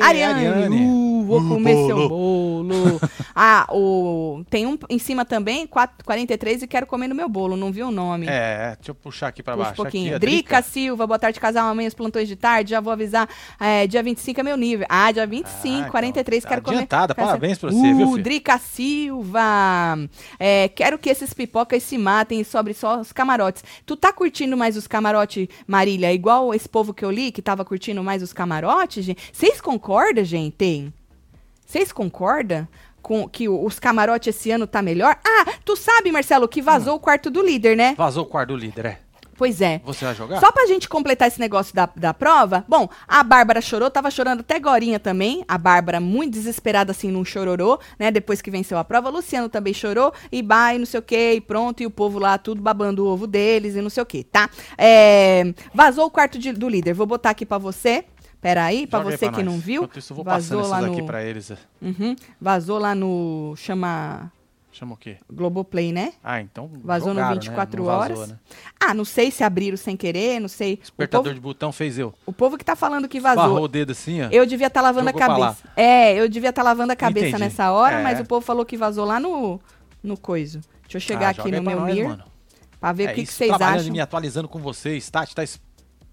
Ariane. Ariane. Uh, vou Uh, comer bolo. seu bolo. ah, o... tem um em cima também, 4, 43, e quero comer no meu bolo. Não vi o nome. É, deixa eu puxar aqui pra Puxa um baixo. pouquinho. Aqui, Drica Silva, boa tarde, casal. Amanhã os plantões de tarde. Já vou avisar. é, dia 25 é meu nível. Ah, dia 25, Ah, então, 43, tá quero comer. adiantada. Parabéns pra você, viu, Uh, filho? Drica Silva. É, quero que esses pipocas se matem e sobre só os camarotes. Tu tá curtindo mais os camarotes, Marília? Igual esse povo que eu li que tava curtindo mais os camarotes, gente? Vocês concordam, gente? Vocês concordam? Com que o- os camarotes esse ano tá melhor? Ah, tu sabe, Marcelo, que vazou Hum. o quarto do líder, né? Vazou o quarto do líder, é. Pois é. Você vai jogar? Só pra gente completar esse negócio da, da prova, bom, a Bárbara chorou, tava chorando até Gorinha também. A Bárbara muito desesperada assim num chororô, né? Depois que venceu a prova. Luciano também chorou e vai, não sei o que, e pronto. E o povo lá tudo babando o ovo deles e não sei o que, tá? É, vazou o quarto de- do líder. Vou botar aqui pra você. Pera aí, pra Joga aí você que nós. não viu. Enquanto isso, eu vou vazou lá no. pra eles. Uhum, vazou lá no. Chama. Chama o quê? Globoplay, né? Ah, então Vazou no jogaram, 24 né? Vazou, horas. né? Ah, não sei se abriram sem querer, não sei. O Despertador povo, de botão fez eu. o povo que tá falando que vazou. Barrou o dedo assim, ó. Eu devia estar lavando Jogou a cabeça. É, eu devia estar lavando a cabeça Entendi. nessa hora, É. mas o povo falou que vazou lá no, no coiso. Deixa eu chegar Ah, aqui no meu nós, mir mano. pra ver É o que, que isso, vocês trabalhando acham. me atualizando com vocês. Tati tá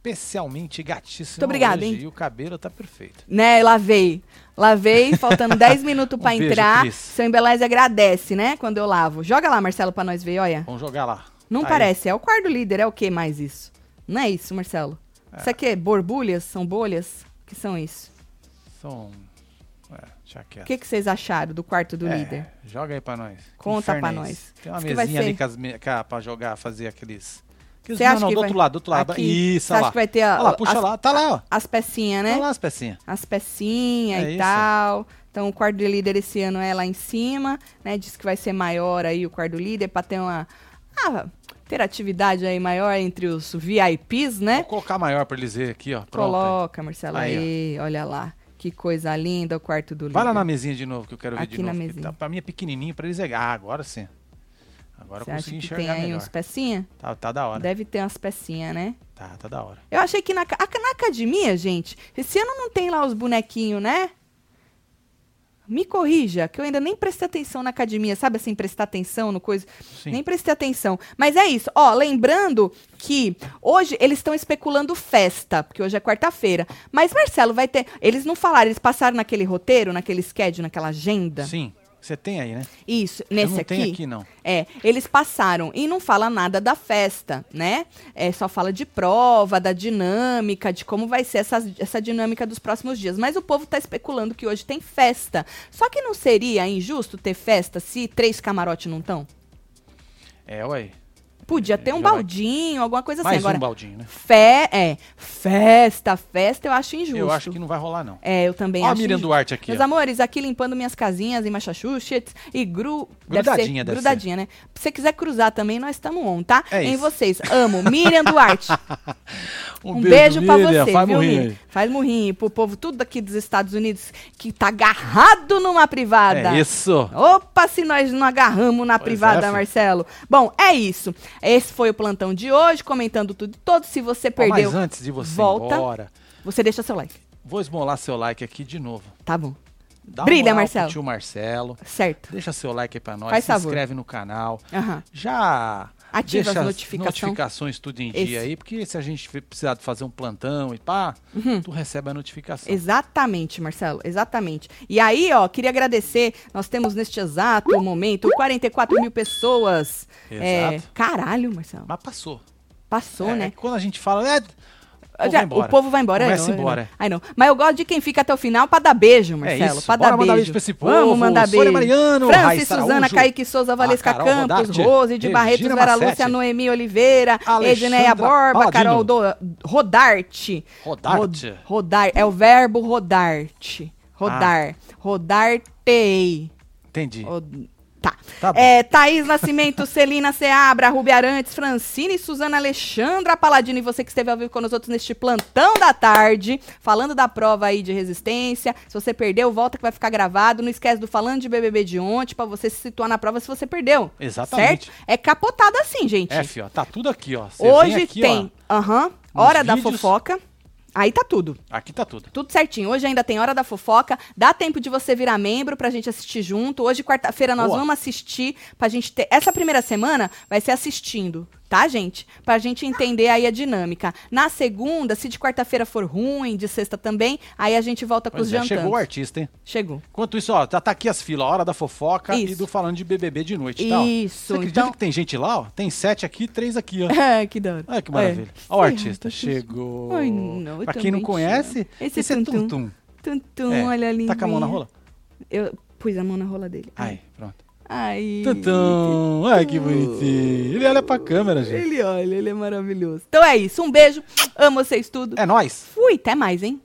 especialmente gatíssima Muito obrigada, hoje, hein? E o cabelo tá perfeito. Né, lavei. Lavei, faltando 10 minutos pra Um beijo, entrar. Cris. Seu Embeleze agradece, né, quando eu lavo. Joga lá, Marcelo, pra nós ver, olha. Vamos jogar lá. Não Tá aí. parece, é o quarto líder, é o que mais isso? Não é isso, Marcelo? Isso aqui é borbulhas? São bolhas? O que são isso? São... É, O que, que vocês acharam do quarto do É, líder? Joga aí pra nós. Conta inferno pra é nós. Tem uma vai mesinha ali ser- com as me... pra jogar, fazer aqueles... Você acha não, que do vai- outro lado, do outro lado. Aqui, Isso, você acha lá. que vai ter a- Olha lá, puxa as- lá. Tá lá, ó. As pecinhas, né? Olha lá as pecinhas. as pecinhas É e isso. tal. Então o quarto de líder esse ano é lá em cima, né? Diz que vai ser maior aí o quarto líder para ter uma ah, interatividade aí maior entre os VIPs, né? Vou colocar maior pra eles verem aqui, ó. Pronto. Coloca, Marcelo, Aí, aí, olha lá. Que coisa linda o quarto do líder. Vai lá na mesinha de novo, que eu quero ver Aqui de na novo. porque mesinha. Tá, pra mim é pequenininho, pra eles é... Ah, agora sim. Agora Você eu acha consegui que tem enxergar aí melhor. uns pecinhas? Tá, tá da hora. Deve ter umas pecinhas, né? Tá, tá da hora. Eu achei que na, a- na academia, gente, esse ano não tem lá os bonequinhos, né? Me corrija, que eu ainda nem prestei atenção na academia, sabe assim, prestar atenção no coisa. Sim. Nem prestei atenção. Mas é isso. Ó, lembrando que hoje eles estão especulando festa, porque hoje é quarta-feira. Mas, Marcelo, vai ter. Eles não falaram, eles passaram naquele roteiro, naquele schedule, naquela agenda. Sim. Você tem aí, né? Isso, nesse não aqui. tenho aqui, não. É, eles passaram e não fala nada da festa, né? É, só fala de prova, da dinâmica, de como vai ser essa, essa dinâmica dos próximos dias. Mas o povo tá especulando que hoje tem festa. Só que não seria injusto ter festa se três camarotes não estão? É, ué. Podia ter um já vai- baldinho, alguma coisa assim. Mais Agora, um baldinho, né? fé, é, festa, festa eu acho injusto. Eu acho que não vai rolar, não. É, eu também Ó a acho Miriam injusto. Duarte aqui, Meus ó. amores, aqui limpando minhas casinhas em Massachusetts e gru... deve Grudadinha, ser, deve grudadinha, né? Se você quiser cruzar também, nós estamos on, tá? É em isso. vocês. Amo. Miriam Duarte. Um, beijo, pra Miriam. você, Faz viu, Miriam? Faz murrinho pro povo tudo aqui dos Estados Unidos que tá agarrado numa privada. É isso. Opa, se nós não agarramos na Pois privada, é. Marcelo. Bom, é isso. Esse foi o plantão de hoje, comentando tudo e todos. Se você perdeu, mas antes de você volta. ir embora, você deixa seu like. vou esmolar seu like aqui de novo. Tá bom. Dá Brilha, Marcelo. tio Marcelo. Certo. Deixa seu like aí pra nós. Faz se favor. inscreve no canal. Aham. Já Ativa deixa as notificação. notificações tudo em Esse. dia aí, porque se a gente precisar de fazer um plantão e pá, Uhum. tu recebe a notificação. Exatamente, Marcelo, exatamente. E aí, ó, queria agradecer, nós temos neste exato momento 44 mil pessoas. É, Exato. caralho, Marcelo, Mas passou. passou, É, né? que Quando a gente fala, é, o povo Já- vai embora. O povo vai embora. Começa não, embora. ai, não. Mas eu gosto de quem fica até o final pra dar beijo, É Marcelo. pra Bora dar mandar beijo. beijo pra esse povo. Vamos mandar Sônia beijo. Mariano, Francis, Raíssa Suzana, Araújo, Kaique Souza, Valesca a Carol Campos, Rodarte, Rose de Barretos, Regina Vera Lúcia, Noemi Oliveira, Edneia Borba, Paladino. Carol do, Rodarte. Rodarte. Rod- rodar. É o verbo rodarte. Ah. Rodar. Rodartei. Entendi. Rod- Tá. Tá é, Thaís Nascimento, Celina Seabra, Rubi Arantes, Francine, Suzana Alexandra Paladino e você que esteve ao vivo com nós outros neste plantão da tarde, falando da prova aí de resistência. Se você perdeu, volta que vai ficar gravado. Não esquece do falando de BBB de ontem pra você se situar na prova se você perdeu. Exatamente. Certo? É capotada assim, gente. F, ó, tá tudo aqui, ó. Você Hoje aqui, tem, aham, nos hora da vídeos. fofoca. Aí tá tudo. aqui tá tudo. Tudo certinho. Hoje ainda tem Hora da Fofoca. Dá tempo de você virar membro pra gente assistir junto. Hoje, quarta-feira, nós Boa. vamos assistir pra gente ter. Essa primeira semana vai ser assistindo, tá, gente? Pra gente entender aí a dinâmica. Na segunda, se de quarta-feira for ruim, de sexta também, aí a gente volta com Pois os é, jantantes. chegou o artista, hein? Chegou. Enquanto isso, ó, já tá aqui as filas, a hora da fofoca e Isso. do falando de BBB de noite, tá? Isso, Você acredita então- que tem gente lá, ó? Tem sete aqui, três aqui, ó. É, que da hora. Olha que maravilha. É. Ó o Ai, artista, ai, chegou. Ai, não, pra quem não conhece. Esse esse, é tum-tum. Tum Tum, tum, É, olha ali. Tá com a mão na rola? Eu pus a mão na rola dele. Aí, pronto. Ai. Tum, tum. Ai, que bonitinho. Ele olha pra câmera, gente. Ele olha, ele é maravilhoso. Então é isso. Um beijo. Amo vocês tudo. É nóis. Fui, até mais, hein?